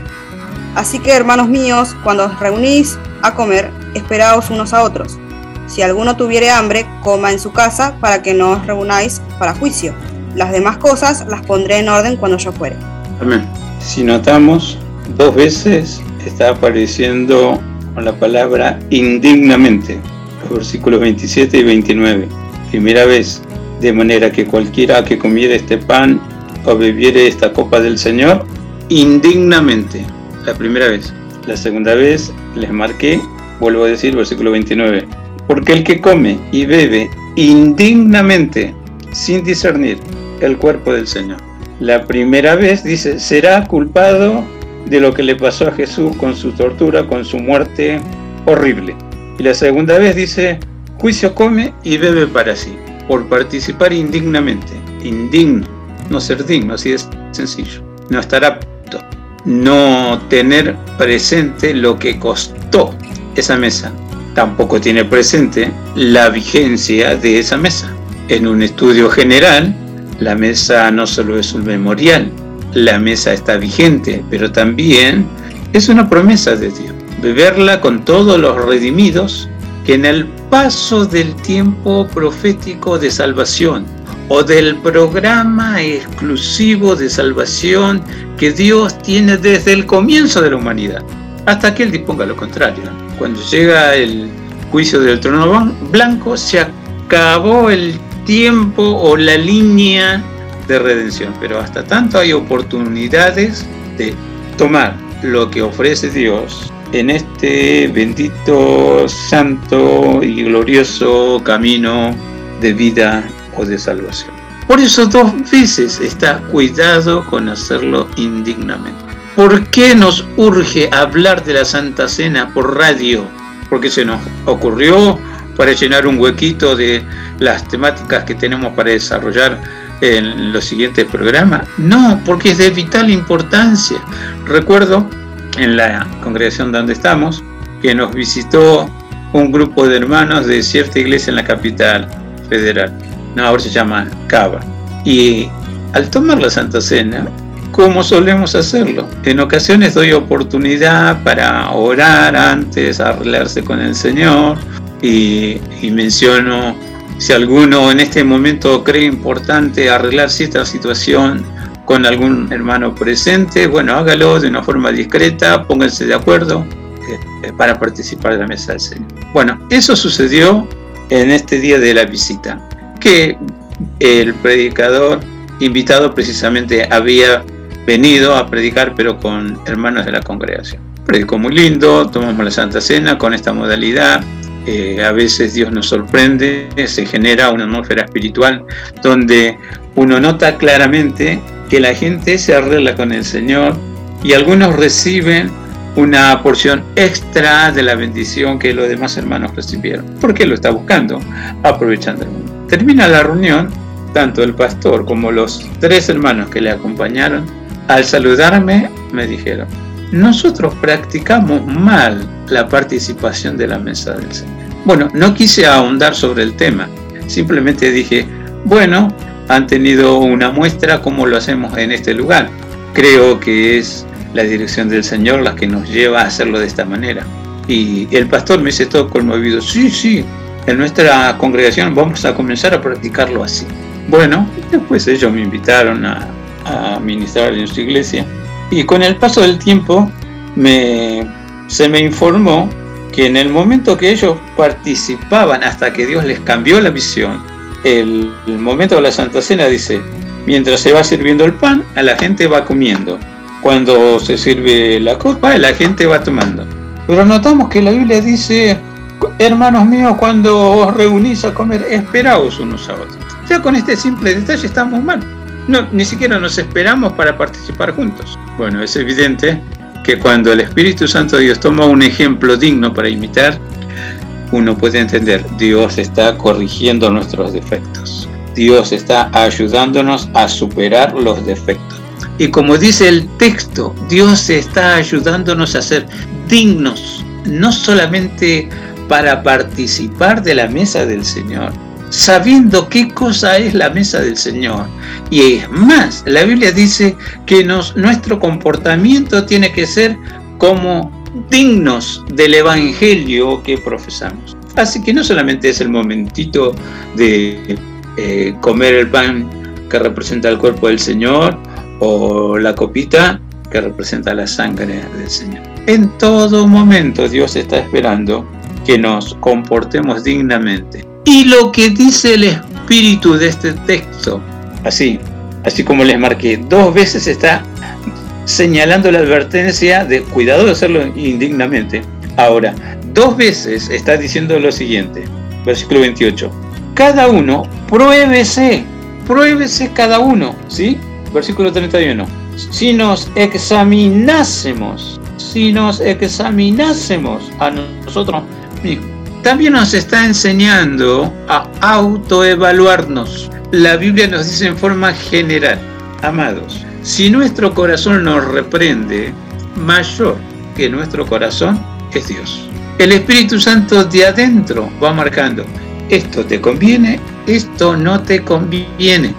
Así que hermanos míos, cuando os reunís a comer, esperaos unos a otros. Si alguno tuviere hambre, coma en su casa, para que no os reunáis para juicio. Las demás cosas las pondré en orden cuando yo fuere. Amén. Si notamos, dos veces está apareciendo con la palabra indignamente, los versículos 27 y 29. Primera vez, de manera que cualquiera que comiere este pan o bebiere esta copa del Señor, indignamente. La primera vez. La segunda vez les marqué, vuelvo a decir, versículo 29. Porque el que come y bebe indignamente, sin discernir el cuerpo del Señor. La primera vez dice, será culpado de lo que le pasó a Jesús con su tortura, con su muerte horrible. Y la segunda vez dice, juicio come y bebe para sí, por participar indignamente. Indigno, no ser digno, así es sencillo. No estar apto, no tener presente lo que costó esa mesa. Tampoco tiene presente la vigencia de esa mesa. En un estudio general, la mesa no solo es un memorial, la mesa está vigente, pero también es una promesa de Dios. Beberla con todos los redimidos que en el paso del tiempo profético de salvación o del programa exclusivo de salvación que Dios tiene desde el comienzo de la humanidad, hasta que Él disponga lo contrario. Cuando llega el juicio del trono blanco, se acabó el tiempo o la línea de redención, pero hasta tanto hay oportunidades de tomar lo que ofrece Dios en este bendito, santo y glorioso camino de vida o de salvación. Por eso dos veces está cuidado con hacerlo indignamente. ¿Por qué nos urge hablar de la Santa Cena por radio? Porque se nos ocurrió para llenar un huequito de las temáticas que tenemos para desarrollar en los siguientes programas. No, porque es de vital importancia. Recuerdo en la congregación donde estamos que nos visitó un grupo de hermanos de cierta iglesia en la capital federal. No, ahora se llama Cava. Y al tomar la Santa Cena, como solemos hacerlo, en ocasiones doy oportunidad para orar antes, arreglarse con el Señor, y, menciono si alguno en este momento cree importante arreglar cierta situación con algún hermano presente, bueno, hágalo de una forma discreta, pónganse de acuerdo eh, para participar de la mesa del Señor. Bueno, eso sucedió en este día de la visita, que el predicador invitado precisamente había venido a predicar, pero con hermanos de la congregación. Predicó muy lindo, tomamos la Santa Cena con esta modalidad, eh, a veces Dios nos sorprende, se genera una atmósfera espiritual donde uno nota claramente que la gente se arregla con el Señor y algunos reciben una porción extra de la bendición que los demás hermanos recibieron. ¿Por qué lo está buscando? Aprovechando. Termina la reunión, tanto el pastor como los tres hermanos que le acompañaron, al saludarme me dijeron, nosotros practicamos mal la participación de la mesa del Señor. Bueno, no quise ahondar sobre el tema, simplemente dije, bueno, han tenido una muestra cómo lo hacemos en este lugar. Creo que es la dirección del Señor la que nos lleva a hacerlo de esta manera. Y el pastor me dice todo conmovido, sí, sí, en nuestra congregación vamos a comenzar a practicarlo así. Bueno, después ellos me invitaron a, a ministrar en su iglesia y con el paso del tiempo se me informó que en el momento que ellos participaban hasta que Dios les cambió la visión, el, el momento de la Santa Cena dice, mientras se va sirviendo el pan, a la gente va comiendo. Cuando se sirve la copa, la gente va tomando. Pero notamos que la Biblia dice, hermanos míos, cuando os reunís a comer, esperaos unos a otros. Ya con este simple detalle estamos mal. No, ni siquiera nos esperamos para participar juntos. Bueno, es evidente que cuando el Espíritu Santo Dios toma un ejemplo digno para imitar, uno puede entender, Dios está corrigiendo nuestros defectos. Dios está ayudándonos a superar los defectos. Y como dice el texto, Dios está ayudándonos a ser dignos, no solamente para participar de la mesa del Señor, sabiendo qué cosa es la mesa del Señor. Y es más, la Biblia dice que nuestro comportamiento tiene que ser como dignos del Evangelio que profesamos. Así que no solamente es el momentito de eh, comer el pan que representa el cuerpo del Señor o la copita que representa la sangre del Señor. En todo momento Dios está esperando que nos comportemos dignamente. Y lo que dice el espíritu de este texto, así, así como les marqué, dos veces está señalando la advertencia de cuidado de hacerlo indignamente. Ahora, dos veces está diciendo lo siguiente, versículo 28. Cada uno, pruébese, pruébese cada uno, ¿sí? Versículo 31. Si nos examinásemos, si nos examinásemos a nosotros mismos, también nos está enseñando a autoevaluarnos. La Biblia nos dice en forma general, amados, si nuestro corazón nos reprende, mayor que nuestro corazón es Dios. El Espíritu Santo de adentro va marcando, esto te conviene, esto no te conviene.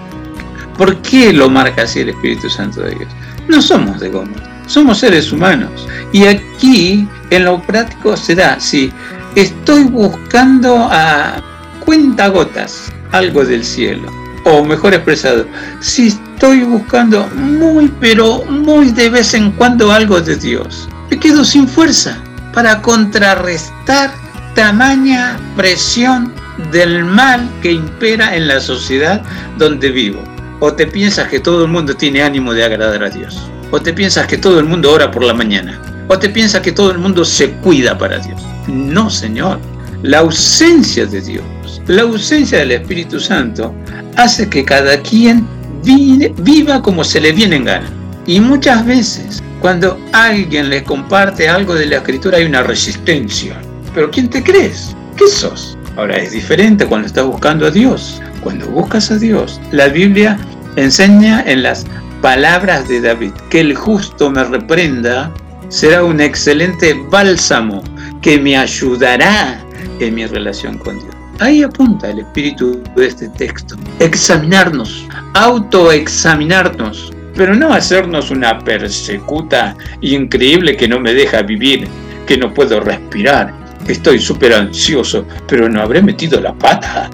¿Por qué lo marca así el Espíritu Santo de Dios? No somos de goma, somos seres humanos. Y aquí, en lo práctico, se da, si estoy buscando a cuentagotas algo del cielo, o mejor expresado, si estoy buscando muy, pero muy de vez en cuando algo de Dios, me quedo sin fuerza para contrarrestar tamaña presión del mal que impera en la sociedad donde vivo. O te piensas que todo el mundo tiene ánimo de agradar a Dios. O te piensas que todo el mundo ora por la mañana. O te piensas que todo el mundo se cuida para Dios. No, Señor. La ausencia de Dios, la ausencia del Espíritu Santo, hace que cada quien viva como se le viene en gana. Y muchas veces, cuando alguien le comparte algo de la Escritura, hay una resistencia. Pero ¿quién te crees? ¿Qué sos? Ahora es diferente cuando estás buscando a Dios. Cuando buscas a Dios, la Biblia enseña en las palabras de David que el justo me reprenda será un excelente bálsamo que me ayudará en mi relación con Dios. Ahí apunta el espíritu de este texto. Examinarnos, autoexaminarnos, pero no hacernos una persecuta increíble que no me deja vivir, que no puedo respirar. Estoy súper ansioso, pero no habré metido la pata,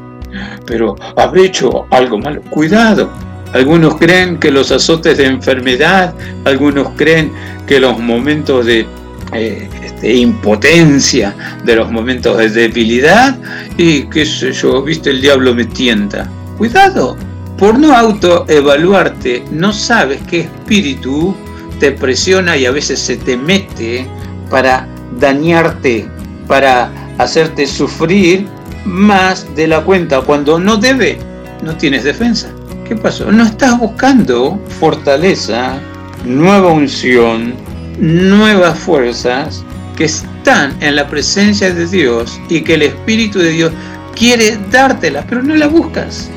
pero habré hecho algo malo. Cuidado. Algunos creen que los azotes de enfermedad, algunos creen que los momentos de eh, este, impotencia, de los momentos de debilidad, y qué sé yo, viste, el diablo me tienta. Cuidado, por no autoevaluarte, no sabes qué espíritu te presiona y a veces se te mete para dañarte, para hacerte sufrir más de la cuenta cuando no debe, no tienes defensa. ¿Qué pasó? No estás buscando fortaleza, nueva unción, nuevas fuerzas que están en la presencia de Dios y que el Espíritu de Dios quiere dártelas, pero no las buscas.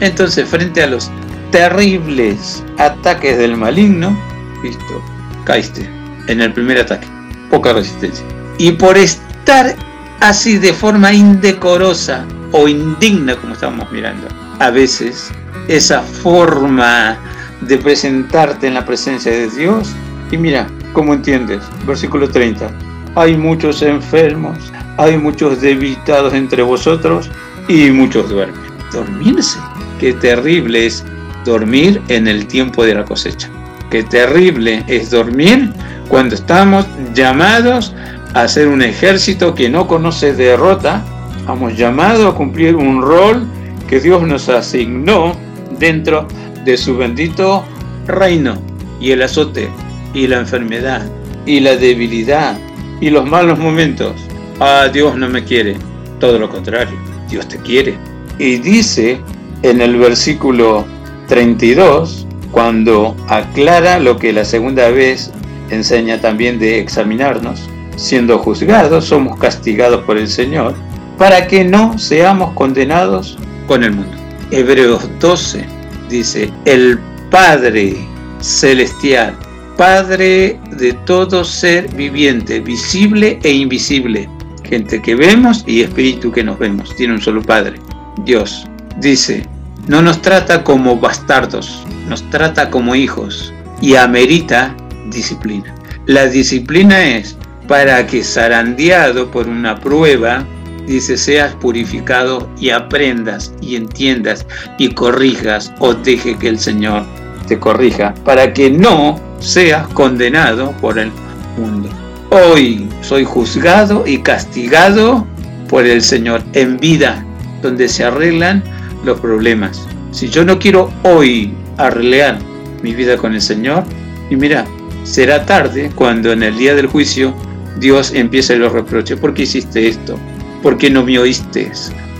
Entonces, frente a los terribles ataques del maligno, listo, caíste en el primer ataque, poca resistencia. Y por estar así de forma indecorosa o indigna, como estamos mirando, a veces esa forma de presentarte en la presencia de Dios, y mira, ¿cómo entiendes? Versículo 30. Hay muchos enfermos, hay muchos debilitados entre vosotros y muchos duermen. Dormirse. Qué terrible es dormir en el tiempo de la cosecha. Qué terrible es dormir cuando estamos llamados a ser un ejército que no conoce derrota. Estamos llamados a cumplir un rol que Dios nos asignó dentro de su bendito reino. Y el azote, y la enfermedad, y la debilidad, y los malos momentos. Ah, Dios no me quiere. Todo lo contrario, Dios te quiere. Y dice en el versículo 32, cuando aclara lo que la segunda vez enseña también de examinarnos, siendo juzgados, somos castigados por el Señor, para que no seamos condenados con el mundo. Hebreos 12 dice, el Padre celestial, Padre de todo ser viviente, visible e invisible, gente que vemos y espíritu que nos vemos, tiene un solo Padre, Dios. Dice, no nos trata como bastardos, nos trata como hijos y amerita disciplina. La disciplina es para que zarandeado por una prueba, dice, seas purificado y aprendas y entiendas y corrijas o deje que el Señor te corrija, para que no seas condenado por el mundo. Hoy soy juzgado y castigado por el Señor en vida, donde se arreglan los problemas. Si yo no quiero hoy arreglar mi vida con el Señor, y mira, será tarde cuando en el día del juicio Dios empiece los reproches. ¿Por qué hiciste esto? ¿Por qué no me oíste?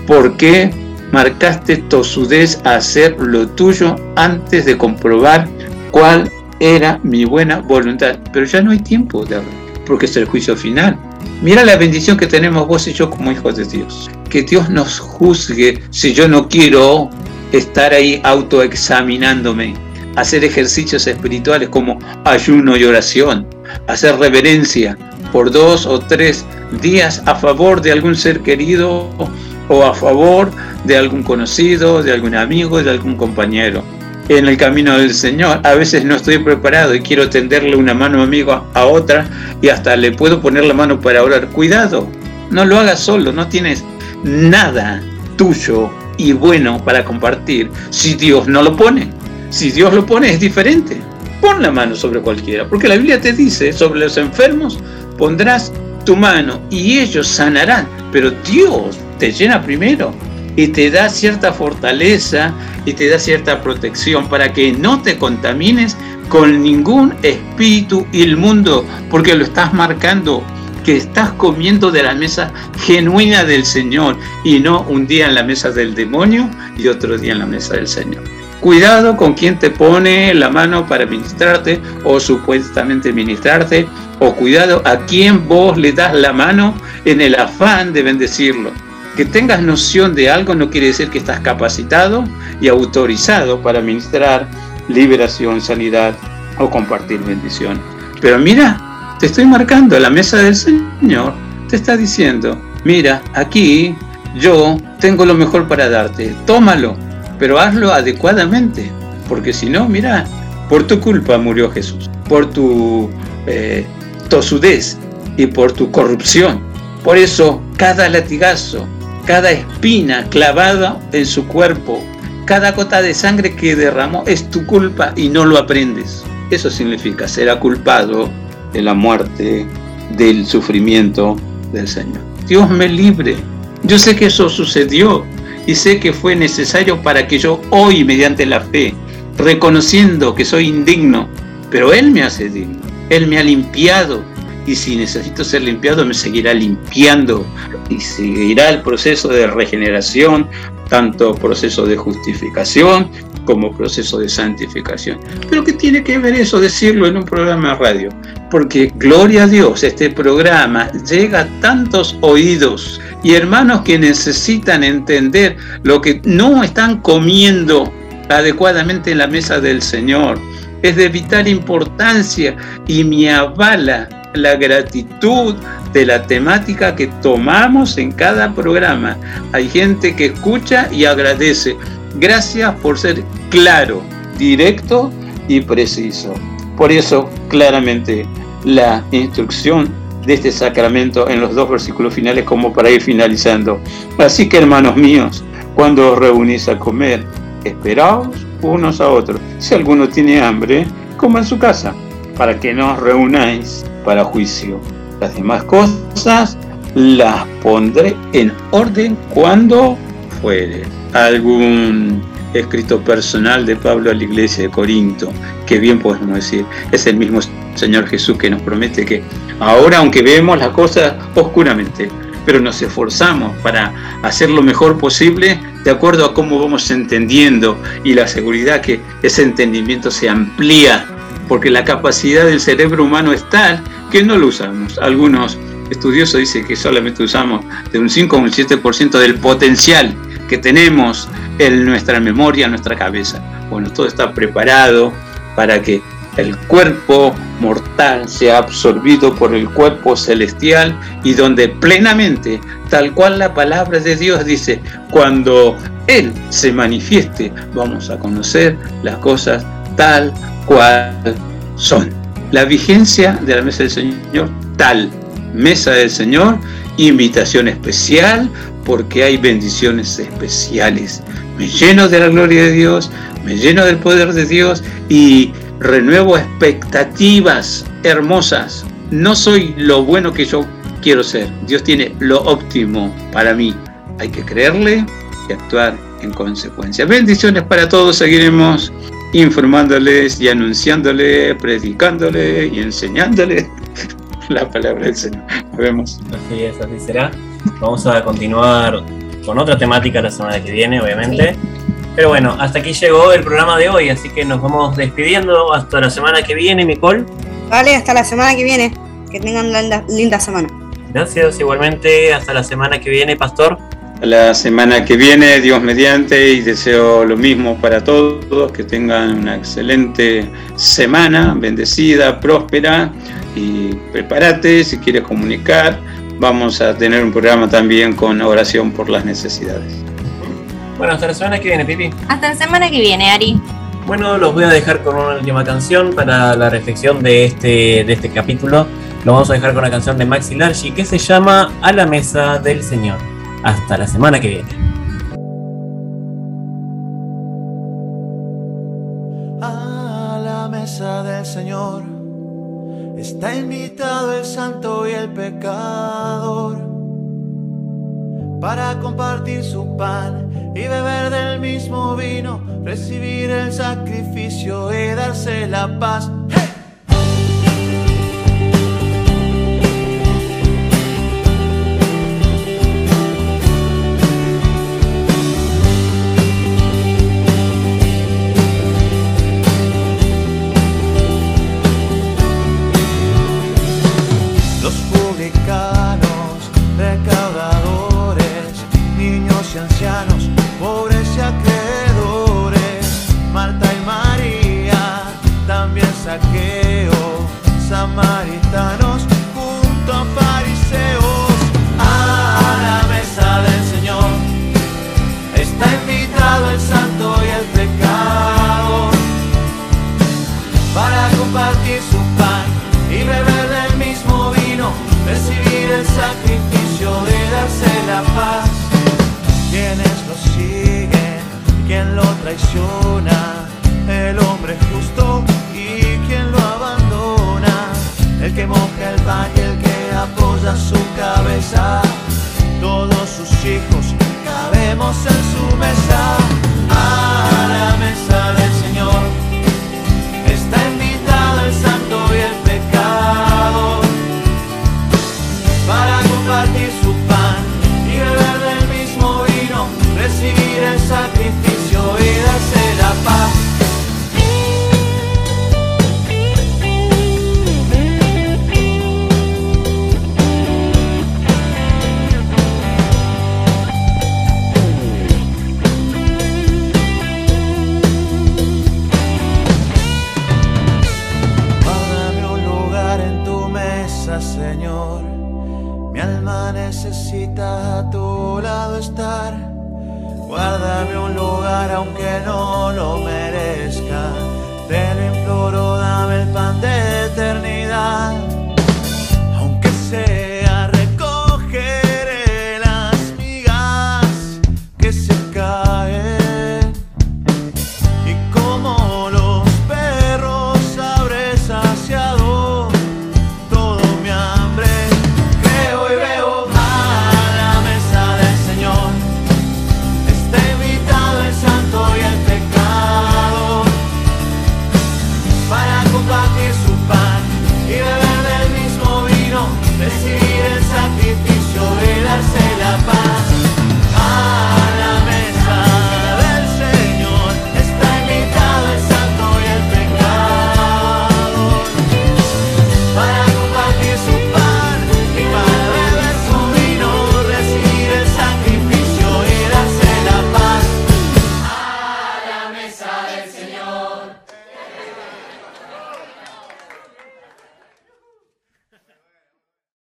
¿Por qué marcaste tosudez a hacer lo tuyo antes de comprobar cuál era mi buena voluntad? Pero ya no hay tiempo de hablar, porque es el juicio final. Mira la bendición que tenemos vos y yo como hijos de Dios. Que Dios nos juzgue si yo no quiero estar ahí autoexaminándome, hacer ejercicios espirituales como ayuno y oración, hacer reverencia por dos o tres días a favor de algún ser querido o a favor de algún conocido, de algún amigo, de algún compañero. En el camino del Señor, a veces no estoy preparado y quiero tenderle una mano amigo a otra y hasta le puedo poner la mano para orar. Cuidado, no lo hagas solo, no tienes nada tuyo y bueno para compartir si Dios no lo pone. Si Dios lo pone es diferente. Pon la mano sobre cualquiera, porque la Biblia te dice, sobre los enfermos pondrás tu mano y ellos sanarán, pero Dios te llena primero y te da cierta fortaleza y te da cierta protección para que no te contamines con ningún espíritu inmundo, porque lo estás marcando que estás comiendo de la mesa genuina del Señor y no un día en la mesa del demonio y otro día en la mesa del Señor. Cuidado con quien te pone la mano para ministrarte o supuestamente ministrarte, o cuidado a quien vos le das la mano en el afán de bendecirlo. Que tengas noción de algo no quiere decir que estás capacitado y autorizado para ministrar liberación, sanidad o compartir bendición. Pero mira, te estoy marcando la mesa del Señor, te está diciendo, mira, aquí yo tengo lo mejor para darte, tómalo pero hazlo adecuadamente, porque si no, mira, por tu culpa murió Jesús, por tu eh, tosudez y por tu corrupción. Por eso, cada latigazo, cada espina clavada en su cuerpo, cada gota de sangre que derramó es tu culpa y no lo aprendes. Eso significa ser culpado de la muerte, del sufrimiento del Señor. Dios me libre. Yo sé que eso sucedió, y sé que fue necesario para que yo hoy, mediante la fe, reconociendo que soy indigno, pero Él me hace digno, Él me ha limpiado y si necesito ser limpiado me seguirá limpiando y seguirá el proceso de regeneración, tanto proceso de justificación como proceso de santificación. Pero ¿qué tiene que ver eso decirlo en un programa de radio? porque gloria a Dios, este programa llega a tantos oídos y hermanos que necesitan entender lo que no están comiendo adecuadamente en la mesa del Señor. Es de vital importancia y me avala la gratitud de la temática que tomamos en cada programa. Hay gente que escucha y agradece. Gracias por ser claro, directo y preciso. Por eso, claramente, la instrucción de este sacramento en los dos versículos finales como para ir finalizando. Así que, hermanos míos, cuando os reunís a comer, esperaos unos a otros. Si alguno tiene hambre, coma en su casa, para que no os reunáis para juicio. Las demás cosas las pondré en orden cuando fuere. Algún escrito personal de Pablo a la iglesia de Corinto, que bien podemos decir, es el mismo Señor Jesús que nos promete que ahora, aunque vemos las cosas oscuramente, pero nos esforzamos para hacer lo mejor posible de acuerdo a cómo vamos entendiendo y la seguridad que ese entendimiento se amplía, porque la capacidad del cerebro humano es tal que no lo usamos. Algunos estudiosos dicen que solamente usamos de un 5 o un 7% del potencial que tenemos en nuestra memoria, en nuestra cabeza. Bueno, todo está preparado para que el cuerpo mortal sea absorbido por el cuerpo celestial y donde plenamente, tal cual la palabra de Dios dice, cuando Él se manifieste, vamos a conocer las cosas tal cual son. La vigencia de la mesa del Señor, tal. Mesa del Señor, invitación especial, porque hay bendiciones especiales. Me lleno de la gloria de Dios, me lleno del poder de Dios y renuevo expectativas hermosas. No soy lo bueno que yo quiero ser. Dios tiene lo óptimo para mí. Hay que creerle y actuar en consecuencia. Bendiciones para todos. Seguiremos informándoles y anunciándole, predicándole y enseñándole <laughs> la palabra del Señor. Nos vemos. Así es, así será. Vamos a continuar con otra temática la semana que viene, obviamente. Pero bueno, hasta aquí llegó el programa de hoy, así que nos vamos despidiendo hasta la semana que viene, Nicole. Vale, hasta la semana que viene. Que tengan una linda, linda semana. Gracias, igualmente, hasta la semana que viene, Pastor. La semana que viene, Dios mediante, y deseo lo mismo para todos, que tengan una excelente semana, bendecida, próspera, y prepárate si quieres comunicar. Vamos a tener un programa también con oración por las necesidades. Bueno, hasta la semana que viene, Pipi. Hasta la semana que viene, Ari. Bueno, los voy a dejar con una última canción para la reflexión de este, de este capítulo. Lo vamos a dejar con la canción de Maxi Largi que se llama A la Mesa del Señor. Hasta la semana que viene. A la mesa del Señor está invitado el santo y el pecador para compartir su pan y beber del mismo vino, recibir el sacrificio y darse la paz. Cabeza.